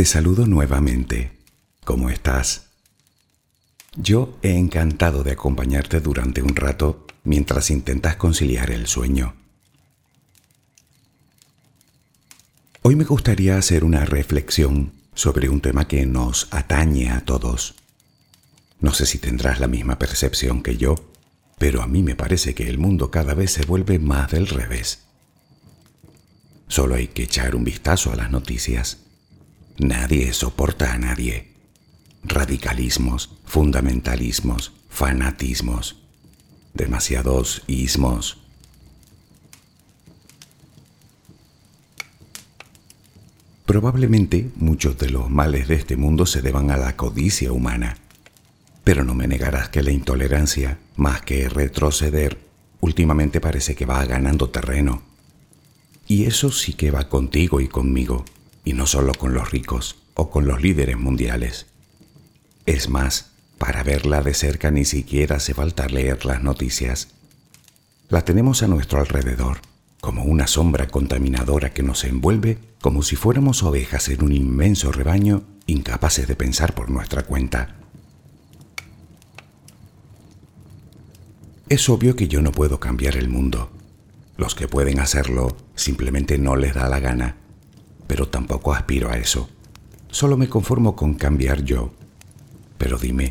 Te saludo nuevamente. ¿Cómo estás? Yo he encantado de acompañarte durante un rato mientras intentas conciliar el sueño. Hoy me gustaría hacer una reflexión sobre un tema que nos atañe a todos. No sé si tendrás la misma percepción que yo, pero a mí me parece que el mundo cada vez se vuelve más del revés. Solo hay que echar un vistazo a las noticias. Nadie soporta a nadie. Radicalismos, fundamentalismos, fanatismos, demasiados ismos. Probablemente muchos de los males de este mundo se deban a la codicia humana pero no me negarás que la intolerancia, más que retroceder, últimamente parece que va ganando terreno. Y eso sí que va contigo y conmigo, y no solo con los ricos o con los líderes mundiales. Es más, para verla de cerca ni siquiera hace falta leer las noticias. La tenemos a nuestro alrededor, como una sombra contaminadora que nos envuelve como si fuéramos ovejas en un inmenso rebaño incapaces de pensar por nuestra cuenta. Es obvio que yo no puedo cambiar el mundo. Los que pueden hacerlo simplemente no les da la gana, pero tampoco aspiro a eso. Solo me conformo con cambiar yo. Pero dime,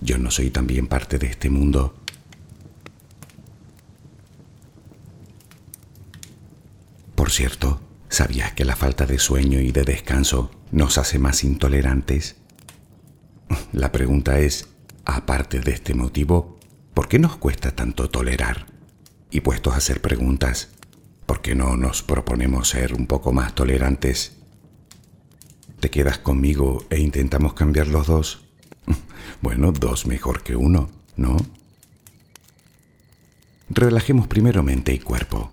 ¿yo no soy también parte de este mundo? Por cierto, ¿sabías que la falta de sueño y de descanso nos hace más intolerantes? La pregunta es, aparte de este motivo, ¿Por qué nos cuesta tanto tolerar? Y puestos a hacer preguntas, ¿por qué no nos proponemos ser un poco más tolerantes? ¿Te quedas conmigo e intentamos cambiar los dos? Bueno, dos mejor que uno, ¿no? Relajemos primero mente y cuerpo.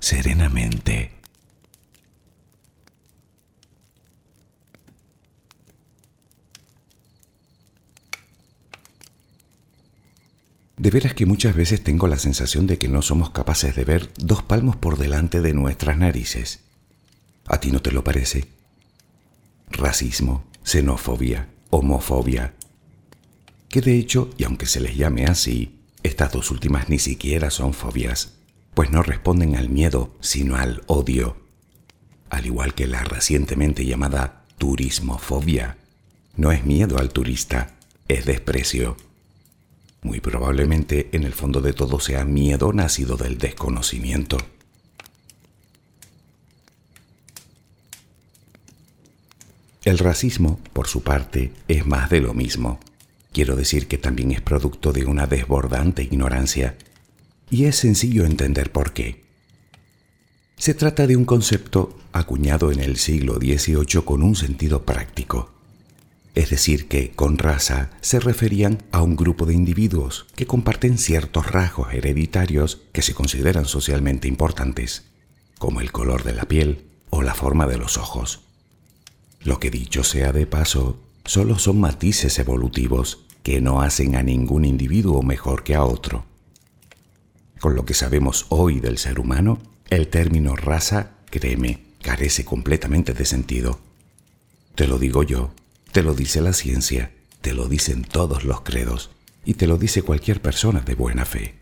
serenamente. De veras que muchas veces tengo la sensación de que no somos capaces de ver dos palmos por delante de nuestras narices. ¿A ti no te lo parece? Racismo, xenofobia, homofobia. Que de hecho, y aunque se les llame así, estas dos últimas ni siquiera son fobias, pues no responden al miedo, sino al odio, al igual que la recientemente llamada turismofobia. No es miedo al turista, es desprecio. Muy probablemente en el fondo de todo sea miedo nacido del desconocimiento. El racismo, por su parte, es más de lo mismo. Quiero decir que también es producto de una desbordante ignorancia y es sencillo entender por qué. Se trata de un concepto acuñado en el siglo XVIII con un sentido práctico. Es decir, que con raza se referían a un grupo de individuos que comparten ciertos rasgos hereditarios que se consideran socialmente importantes, como el color de la piel o la forma de los ojos. Lo que dicho sea de paso, solo son matices evolutivos que no hacen a ningún individuo mejor que a otro. Con lo que sabemos hoy del ser humano, el término raza, créeme, carece completamente de sentido. Te lo digo yo, te lo dice la ciencia, te lo dicen todos los credos y te lo dice cualquier persona de buena fe.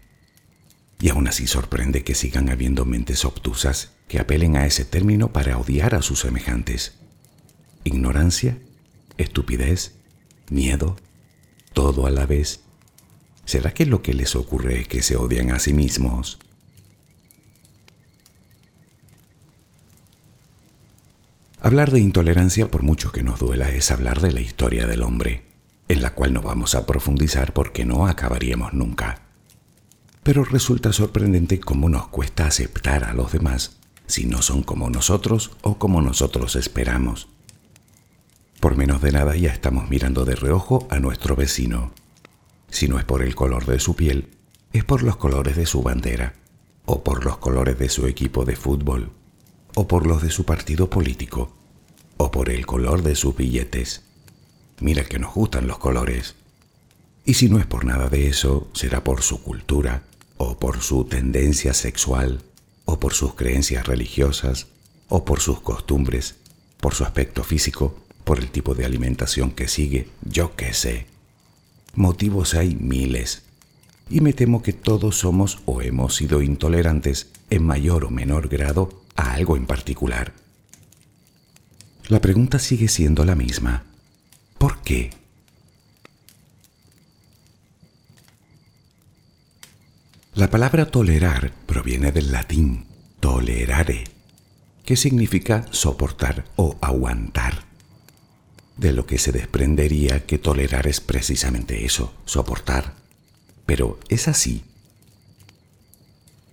Y aún así sorprende que sigan habiendo mentes obtusas que apelen a ese término para odiar a sus semejantes. Ignorancia, estupidez, miedo, todo a la vez ¿Será que lo que les ocurre es que se odian a sí mismos? Hablar de intolerancia, por mucho que nos duela, es hablar de la historia del hombre, en la cual no vamos a profundizar porque no acabaríamos nunca. Pero resulta sorprendente cómo nos cuesta aceptar a los demás si no son como nosotros o como nosotros esperamos. Por menos de nada ya estamos mirando de reojo a nuestro vecino si no es por el color de su piel, es por los colores de su bandera, o por los colores de su equipo de fútbol, o por los de su partido político, o por el color de sus billetes. Mira que nos gustan los colores. Y si no es por nada de eso, será por su cultura, o por su tendencia sexual, o por sus creencias religiosas, o por sus costumbres, por su aspecto físico, por el tipo de alimentación que sigue, yo qué sé. Motivos hay miles. Y me temo que todos somos o hemos sido intolerantes en mayor o menor grado a algo en particular. La pregunta sigue siendo la misma. ¿Por qué? La palabra tolerar proviene del latín tolerare, que significa soportar o aguantar. De lo que se desprendería que tolerar es precisamente eso, soportar. Pero es así.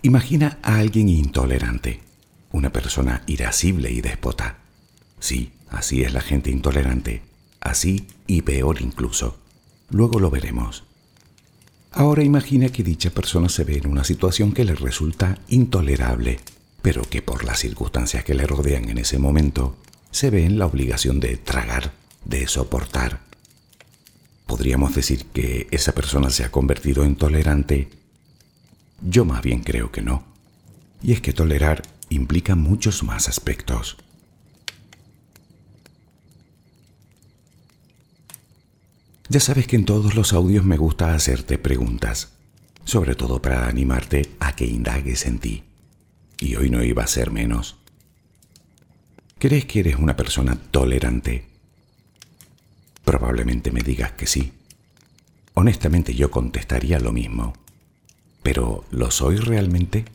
Imagina a alguien intolerante, una persona irascible y déspota. Sí, así es la gente intolerante, así y peor incluso. Luego lo veremos. Ahora imagina que dicha persona se ve en una situación que le resulta intolerable, pero que por las circunstancias que le rodean en ese momento, se ve en la obligación de tragar, de soportar. ¿Podríamos decir que esa persona se ha convertido en tolerante? Yo más bien creo que no. Y es que tolerar implica muchos más aspectos. Ya sabes que en todos los audios me gusta hacerte preguntas, sobre todo para animarte a que indagues en ti. Y hoy no iba a ser menos. ¿Crees que eres una persona tolerante? Probablemente me digas que sí. Honestamente yo contestaría lo mismo. Pero ¿lo soy realmente?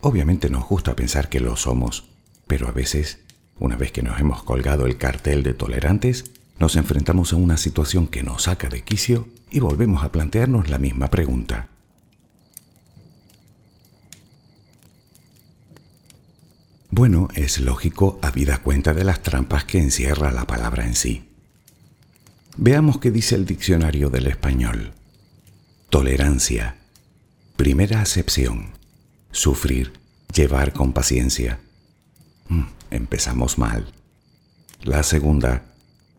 Obviamente nos gusta pensar que lo somos, pero a veces, una vez que nos hemos colgado el cartel de tolerantes, nos enfrentamos a una situación que nos saca de quicio y volvemos a plantearnos la misma pregunta. Bueno, es lógico habida cuenta de las trampas que encierra la palabra en sí. Veamos qué dice el diccionario del español. Tolerancia. Primera acepción. Sufrir, llevar con paciencia. Mm, empezamos mal. La segunda,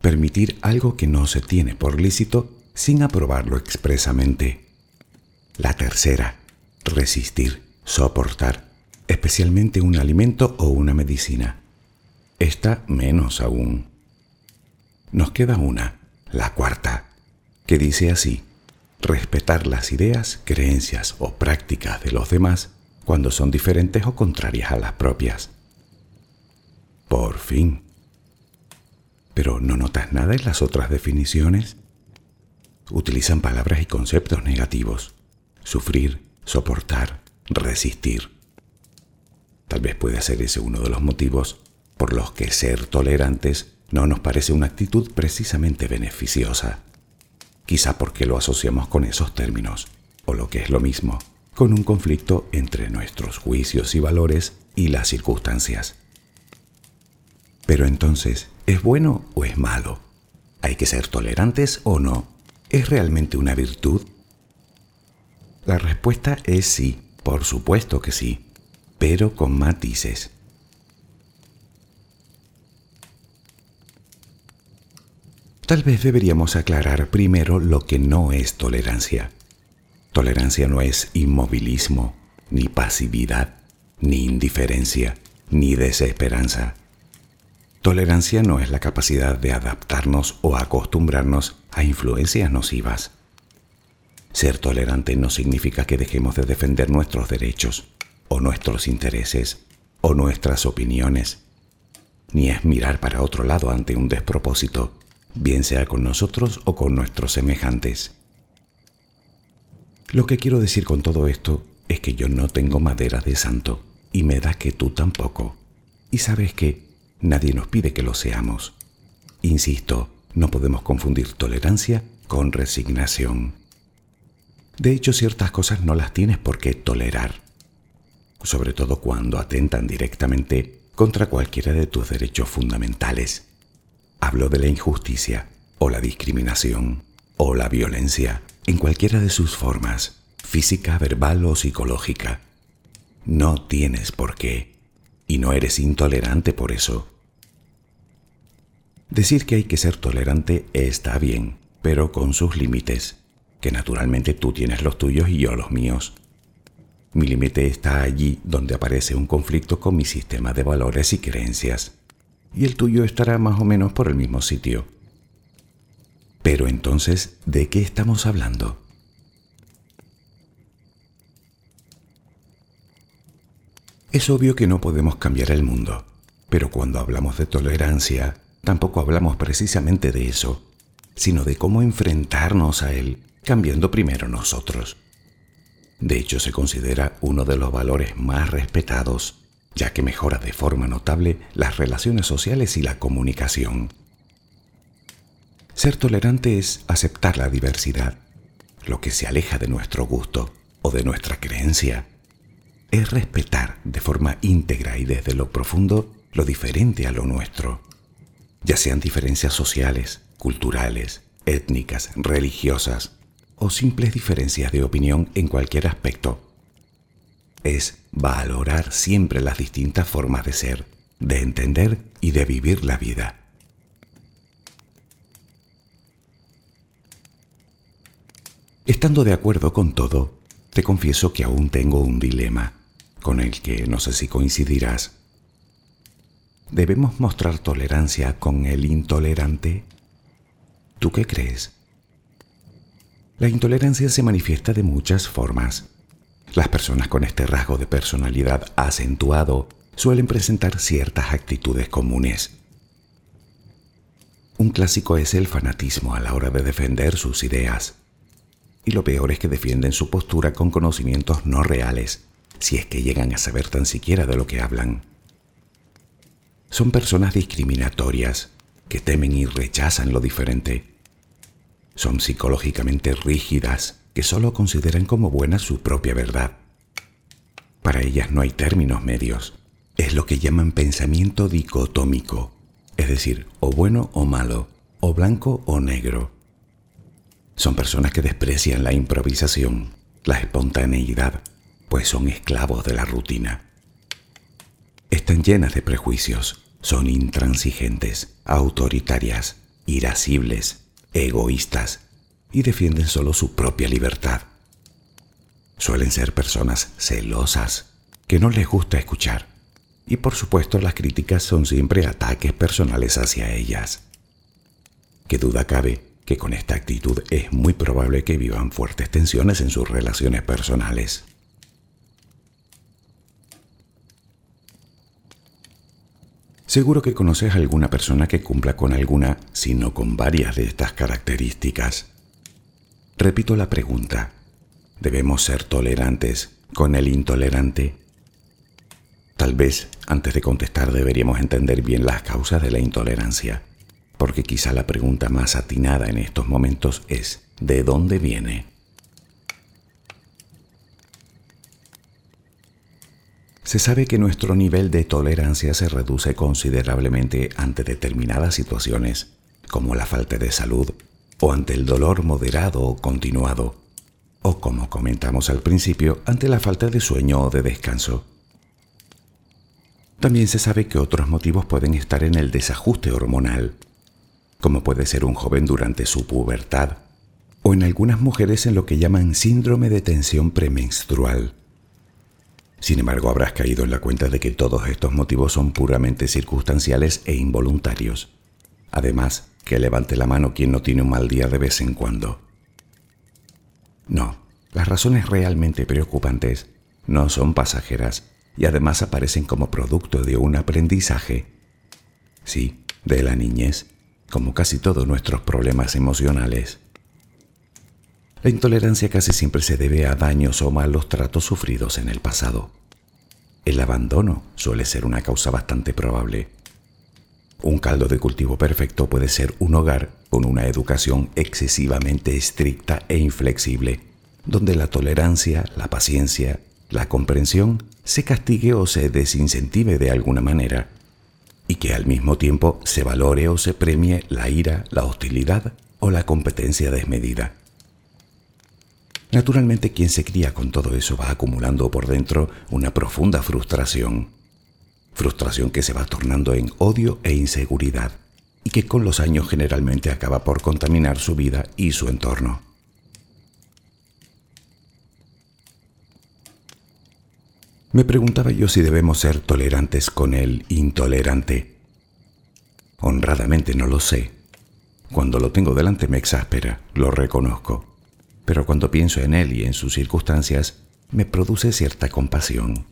permitir algo que no se tiene por lícito sin aprobarlo expresamente. La tercera, resistir, soportar, especialmente un alimento o una medicina. Esta menos aún. Nos queda una, la cuarta, que dice así, respetar las ideas, creencias o prácticas de los demás cuando son diferentes o contrarias a las propias. Por fin. Pero ¿no notas nada en las otras definiciones? Utilizan palabras y conceptos negativos. Sufrir, soportar, resistir. Tal vez puede ser ese uno de los motivos por los que ser tolerantes no nos parece una actitud precisamente beneficiosa. Quizá porque lo asociamos con esos términos, o lo que es lo mismo, con un conflicto entre nuestros juicios y valores y las circunstancias. Pero entonces, ¿es bueno o es malo? ¿Hay que ser tolerantes o no? ¿Es realmente una virtud? La respuesta es sí, por supuesto que sí, pero con matices. Tal vez deberíamos aclarar primero lo que no es tolerancia. Tolerancia no es inmovilismo, ni pasividad, ni indiferencia, ni desesperanza. Tolerancia no es la capacidad de adaptarnos o acostumbrarnos a influencias nocivas. Ser tolerante no significa que dejemos de defender nuestros derechos, o nuestros intereses, o nuestras opiniones, ni es mirar para otro lado ante un despropósito, bien sea con nosotros o con nuestros semejantes. Lo que quiero decir con todo esto es que yo no tengo madera de santo, y me da que tú tampoco. Y sabes que Nadie nos pide que lo seamos. Insisto, no podemos confundir tolerancia con resignación. De hecho, ciertas cosas no las tienes por qué tolerar, sobre todo cuando atentan directamente contra cualquiera de tus derechos fundamentales. Hablo de la injusticia, o la discriminación, o la violencia, en cualquiera de sus formas, física, verbal o psicológica. No tienes por qué, y no eres intolerante por eso. Decir que hay que ser tolerante está bien, pero con sus límites, que naturalmente tú tienes los tuyos y yo los míos. Mi límite está allí donde aparece un conflicto con mi sistema de valores y creencias, y el tuyo estará más o menos por el mismo sitio. Pero entonces, ¿de qué estamos hablando? Es obvio que no podemos cambiar el mundo, pero cuando hablamos de tolerancia, tampoco hablamos precisamente de eso, sino de cómo enfrentarnos a él, cambiando primero nosotros. De hecho, se considera uno de los valores más respetados, ya que mejora de forma notable las relaciones sociales y la comunicación. Ser tolerante es aceptar la diversidad, lo que se aleja de nuestro gusto o de nuestra creencia. Es respetar de forma íntegra y desde lo profundo lo diferente a lo nuestro, ya sean diferencias sociales, culturales, étnicas, religiosas o simples diferencias de opinión en cualquier aspecto. Es valorar siempre las distintas formas de ser, de entender y de vivir la vida. Estando de acuerdo con todo, te confieso que aún tengo un dilema, con el que no sé si coincidirás. ¿Debemos mostrar tolerancia con el intolerante? ¿Tú qué crees? La intolerancia se manifiesta de muchas formas. Las personas con este rasgo de personalidad acentuado suelen presentar ciertas actitudes comunes. Un clásico es el fanatismo a la hora de defender sus ideas y lo peor es que defienden su postura con conocimientos no reales, si es que llegan a saber tan siquiera de lo que hablan. Son personas discriminatorias que temen y rechazan lo diferente. Son psicológicamente rígidas que solo consideran como buena su propia verdad. Para ellas no hay términos medios. Es lo que llaman pensamiento dicotómico, es decir, o bueno o malo, o blanco o negro son personas que desprecian la improvisación, la espontaneidad, pues son esclavos de la rutina. Están llenas de prejuicios, son intransigentes, autoritarias, irascibles, egoístas y defienden solo su propia libertad. Suelen ser personas celosas, que no les gusta escuchar, y por supuesto las críticas son siempre ataques personales hacia ellas. ¿Qué duda cabe que con esta actitud es muy probable que vivan fuertes tensiones en sus relaciones personales. Seguro que conoces a alguna persona que cumpla con alguna, si no con varias de estas características. Repito la pregunta. ¿Debemos ser tolerantes con el intolerante? Tal vez, antes de contestar, deberíamos entender bien las causas de la intolerancia porque quizá la pregunta más atinada en estos momentos es, ¿de dónde viene? Se sabe que nuestro nivel de tolerancia se reduce considerablemente ante determinadas situaciones, como la falta de salud o ante el dolor moderado o continuado, o como comentamos al principio, ante la falta de sueño o de descanso. También se sabe que otros motivos pueden estar en el desajuste hormonal, como puede ser un joven durante su pubertad, o en algunas mujeres en lo que llaman síndrome de tensión premenstrual. Sin embargo, habrás caído en la cuenta de que todos estos motivos son puramente circunstanciales e involuntarios. Además, que levante la mano quien no tiene un mal día de vez en cuando. No, las razones realmente preocupantes no son pasajeras y además aparecen como producto de un aprendizaje, sí, de la niñez como casi todos nuestros problemas emocionales. La intolerancia casi siempre se debe a daños o malos tratos sufridos en el pasado. El abandono suele ser una causa bastante probable. Un caldo de cultivo perfecto puede ser un hogar con una educación excesivamente estricta e inflexible, donde la tolerancia, la paciencia, la comprensión se castigue o se desincentive de alguna manera y que al mismo tiempo se valore o se premie la ira, la hostilidad o la competencia desmedida. Naturalmente quien se cría con todo eso va acumulando por dentro una profunda frustración, frustración que se va tornando en odio e inseguridad y que con los años generalmente acaba por contaminar su vida y su entorno. Me preguntaba yo si debemos ser tolerantes con el intolerante. Honradamente no lo sé. Cuando lo tengo delante me exaspera, lo reconozco. Pero cuando pienso en él y en sus circunstancias, me produce cierta compasión.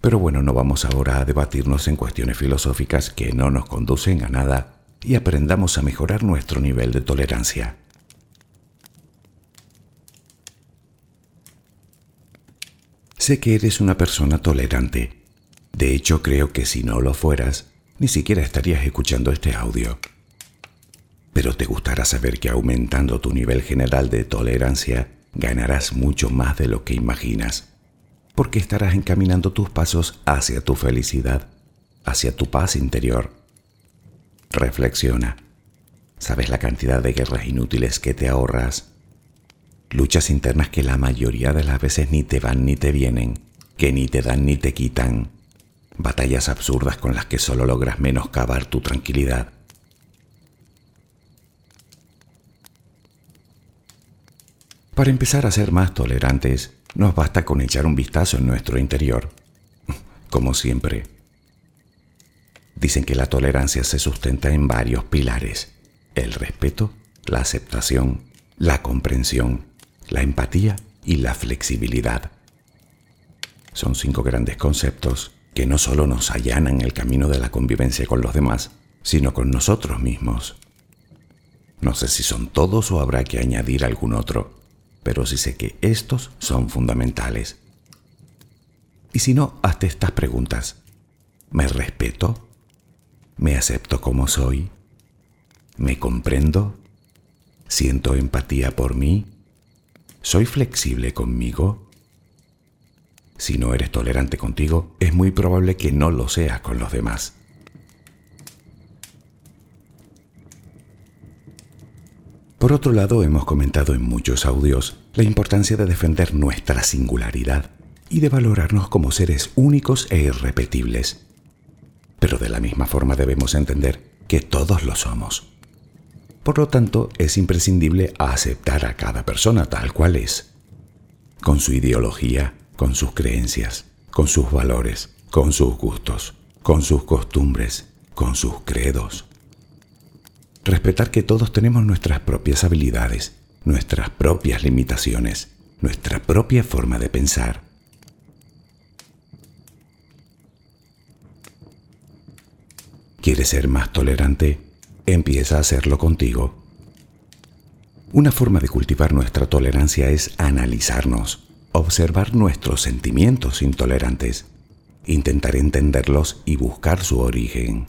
Pero bueno, no vamos ahora a debatirnos en cuestiones filosóficas que no nos conducen a nada y aprendamos a mejorar nuestro nivel de tolerancia. Sé que eres una persona tolerante. De hecho, creo que si no lo fueras, ni siquiera estarías escuchando este audio. Pero te gustará saber que aumentando tu nivel general de tolerancia, ganarás mucho más de lo que imaginas, porque estarás encaminando tus pasos hacia tu felicidad, hacia tu paz interior. Reflexiona. ¿Sabes la cantidad de guerras inútiles que te ahorras? Luchas internas que la mayoría de las veces ni te van ni te vienen, que ni te dan ni te quitan. Batallas absurdas con las que solo logras menoscabar tu tranquilidad. Para empezar a ser más tolerantes, nos basta con echar un vistazo en nuestro interior. Como siempre. Dicen que la tolerancia se sustenta en varios pilares. El respeto, la aceptación, la comprensión, la empatía y la flexibilidad. Son cinco grandes conceptos que no solo nos allanan el camino de la convivencia con los demás, sino con nosotros mismos. No sé si son todos o habrá que añadir algún otro pero sí sé que estos son fundamentales. Y si no, hazte estas preguntas. ¿Me respeto? ¿Me acepto como soy? ¿Me comprendo? ¿Siento empatía por mí? ¿Soy flexible conmigo? Si no eres tolerante contigo, es muy probable que no lo seas con los demás. Por otro lado, hemos comentado en muchos audios la importancia de defender nuestra singularidad y de valorarnos como seres únicos e irrepetibles. Pero de la misma forma debemos entender que todos lo somos. Por lo tanto, es imprescindible aceptar a cada persona tal cual es, con su ideología, con sus creencias, con sus valores, con sus gustos, con sus costumbres, con sus credos, Respetar que todos tenemos nuestras propias habilidades, nuestras propias limitaciones, nuestra propia forma de pensar. ¿Quieres ser más tolerante? Empieza a hacerlo contigo. Una forma de cultivar nuestra tolerancia es analizarnos, observar nuestros sentimientos intolerantes, intentar entenderlos y buscar su origen.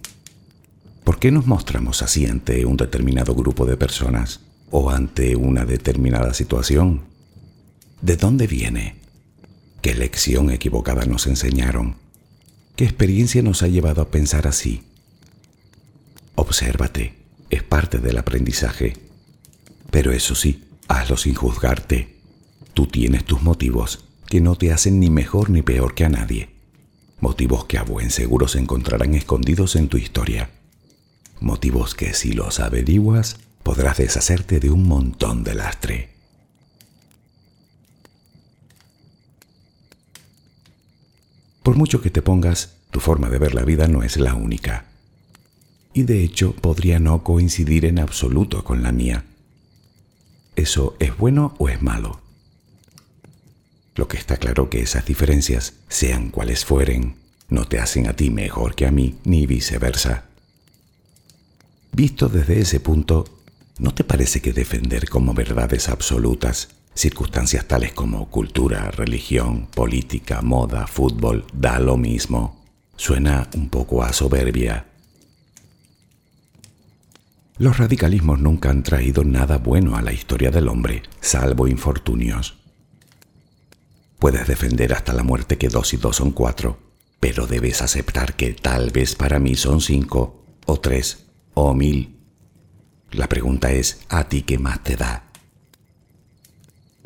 ¿Por qué nos mostramos así ante un determinado grupo de personas o ante una determinada situación? ¿De dónde viene? ¿Qué lección equivocada nos enseñaron? ¿Qué experiencia nos ha llevado a pensar así? Obsérvate, es parte del aprendizaje. Pero eso sí, hazlo sin juzgarte. Tú tienes tus motivos que no te hacen ni mejor ni peor que a nadie. Motivos que a buen seguro se encontrarán escondidos en tu historia motivos que si los averiguas podrás deshacerte de un montón de lastre. Por mucho que te pongas, tu forma de ver la vida no es la única. Y de hecho podría no coincidir en absoluto con la mía. ¿Eso es bueno o es malo? Lo que está claro que esas diferencias, sean cuales fueren, no te hacen a ti mejor que a mí, ni viceversa. Visto desde ese punto, ¿no te parece que defender como verdades absolutas circunstancias tales como cultura, religión, política, moda, fútbol, da lo mismo? Suena un poco a soberbia. Los radicalismos nunca han traído nada bueno a la historia del hombre, salvo infortunios. Puedes defender hasta la muerte que dos y dos son cuatro, pero debes aceptar que tal vez para mí son cinco o tres o mil. La pregunta es, ¿a ti qué más te da?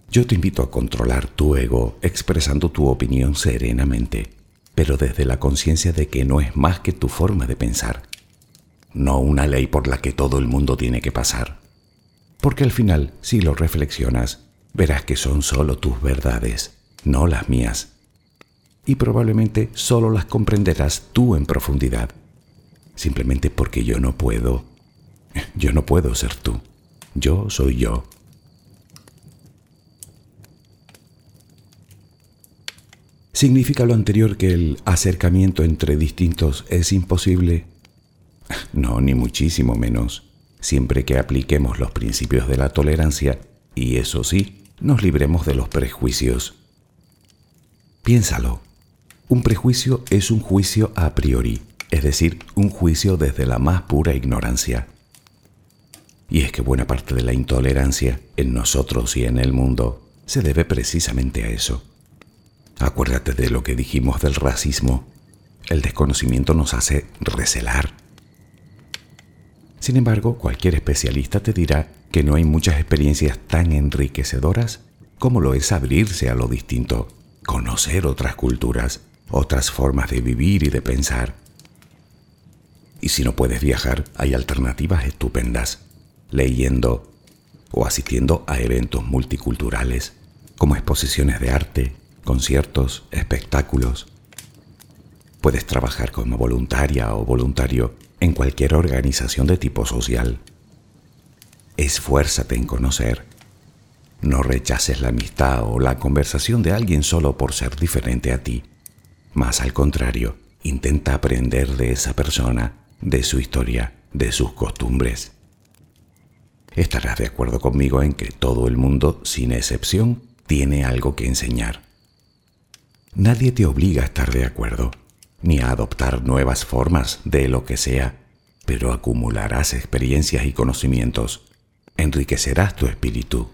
Yo te invito a controlar tu ego expresando tu opinión serenamente, pero desde la conciencia de que no es más que tu forma de pensar, no una ley por la que todo el mundo tiene que pasar. Porque al final, si lo reflexionas, verás que son solo tus verdades, no las mías. Y probablemente solo las comprenderás tú en profundidad simplemente porque yo no puedo. Yo no puedo ser tú. Yo soy yo. ¿Significa lo anterior que el acercamiento entre distintos es imposible? No, ni muchísimo menos, siempre que apliquemos los principios de la tolerancia y eso sí, nos libremos de los prejuicios. Piénsalo, un prejuicio es un juicio a priori, es decir, un juicio desde la más pura ignorancia. Y es que buena parte de la intolerancia en nosotros y en el mundo se debe precisamente a eso Acuérdate de lo que dijimos del racismo. El desconocimiento nos hace recelar. Sin embargo, cualquier especialista te dirá que no hay muchas experiencias tan enriquecedoras como lo es abrirse a lo distinto, conocer otras culturas, otras formas de vivir y de pensar. Y si no puedes viajar, hay alternativas estupendas, leyendo o asistiendo a eventos multiculturales, como exposiciones de arte, conciertos, espectáculos. Puedes trabajar como voluntaria o voluntario en cualquier organización de tipo social. Esfuérzate en conocer. No rechaces la amistad o la conversación de alguien solo por ser diferente a ti. Más al contrario, intenta aprender de esa persona, de su historia, de sus costumbres. Estarás de acuerdo conmigo en que todo el mundo, sin excepción, tiene algo que enseñar. Nadie te obliga a estar de acuerdo, ni a adoptar nuevas formas de lo que sea, pero acumularás experiencias y conocimientos, enriquecerás tu espíritu.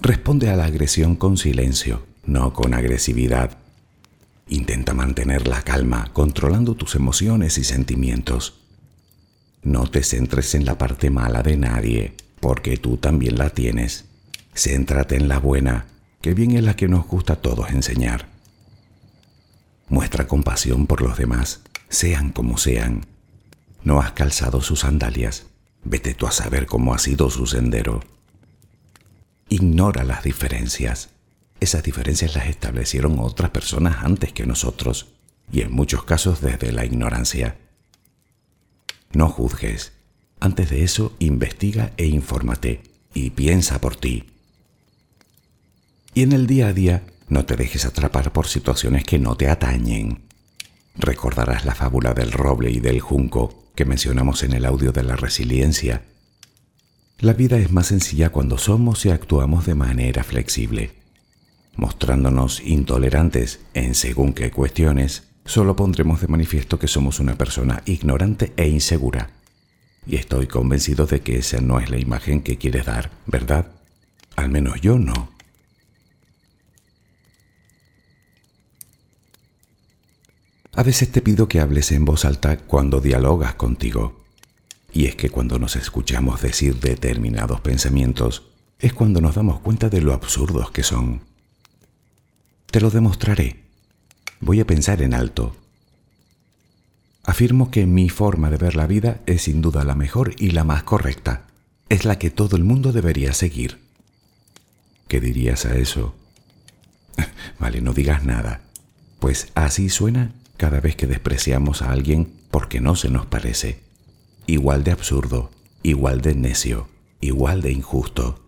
Responde a la agresión con silencio, no con agresividad. Intenta mantener la calma, controlando tus emociones y sentimientos. No te centres en la parte mala de nadie, porque tú también la tienes. Céntrate en la buena, que bien es la que nos gusta a todos enseñar. Muestra compasión por los demás, sean como sean. No has calzado sus sandalias, vete tú a saber cómo ha sido su sendero. Ignora las diferencias. Esas diferencias las establecieron otras personas antes que nosotros, y en muchos casos desde la ignorancia. No juzgues. Antes de eso, investiga e infórmate, y piensa por ti. Y en el día a día, no te dejes atrapar por situaciones que no te atañen. Recordarás la fábula del roble y del junco que mencionamos en el audio de la resiliencia. La vida es más sencilla cuando somos y actuamos de manera flexible. Mostrándonos intolerantes en según qué cuestiones, solo pondremos de manifiesto que somos una persona ignorante e insegura. Y estoy convencido de que esa no es la imagen que quieres dar, ¿verdad? Al menos yo no. A veces te pido que hables en voz alta cuando dialogas contigo. Y es que cuando nos escuchamos decir determinados pensamientos, es cuando nos damos cuenta de lo absurdos que son. Te lo demostraré. Voy a pensar en alto. Afirmo que mi forma de ver la vida es sin duda la mejor y la más correcta. Es la que todo el mundo debería seguir. ¿Qué dirías a eso? vale, no digas nada. Pues así suena cada vez que despreciamos a alguien porque no se nos parece. Igual de absurdo, igual de necio, igual de injusto.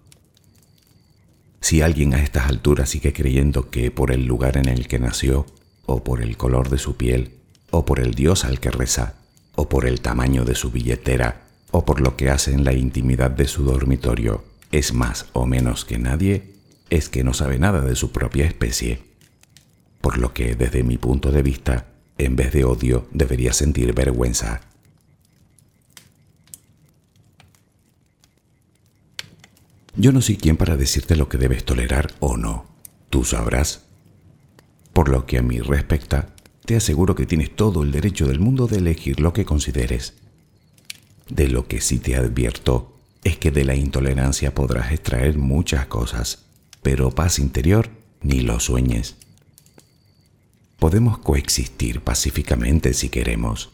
Si alguien a estas alturas sigue creyendo que por el lugar en el que nació, o por el color de su piel, o por el Dios al que reza, o por el tamaño de su billetera, o por lo que hace en la intimidad de su dormitorio, es más o menos que nadie, es que no sabe nada de su propia especie. Por lo que, desde mi punto de vista, en vez de odio, debería sentir vergüenza. Yo no soy quien para decirte lo que debes tolerar o no. Tú sabrás. Por lo que a mí respecta, te aseguro que tienes todo el derecho del mundo de elegir lo que consideres. De lo que sí te advierto es que de la intolerancia podrás extraer muchas cosas, pero paz interior ni lo sueñes. Podemos coexistir pacíficamente si queremos.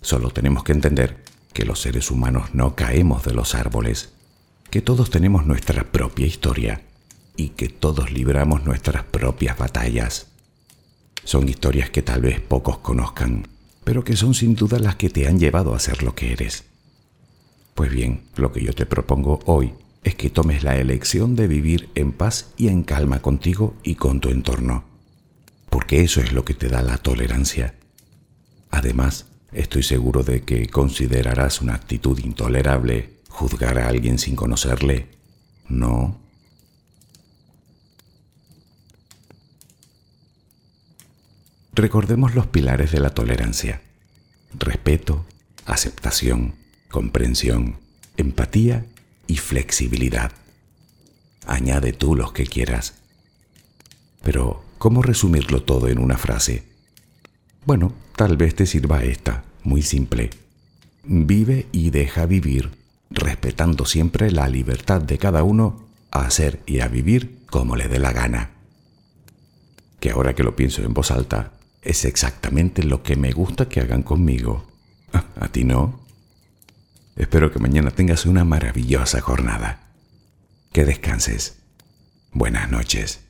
Solo tenemos que entender que los seres humanos no caemos de los árboles, que todos tenemos nuestra propia historia y que todos libramos nuestras propias batallas. Son historias que tal vez pocos conozcan, pero que son sin duda las que te han llevado a ser lo que eres. Pues bien, lo que yo te propongo hoy es que tomes la elección de vivir en paz y en calma contigo y con tu entorno, porque eso es lo que te da la tolerancia. Además, estoy seguro de que considerarás una actitud intolerable juzgar a alguien sin conocerle. ¿No? Recordemos los pilares de la tolerancia. Respeto, aceptación, comprensión, empatía y flexibilidad. Añade tú los que quieras. Pero, ¿cómo resumirlo todo en una frase? Bueno, tal vez te sirva esta, muy simple. Vive y deja vivir, respetando siempre la libertad de cada uno a hacer y a vivir como le dé la gana. Que ahora que lo pienso en voz alta, es exactamente lo que me gusta que hagan conmigo. ¿A ti no? Espero que mañana tengas una maravillosa jornada. Que descanses. Buenas noches.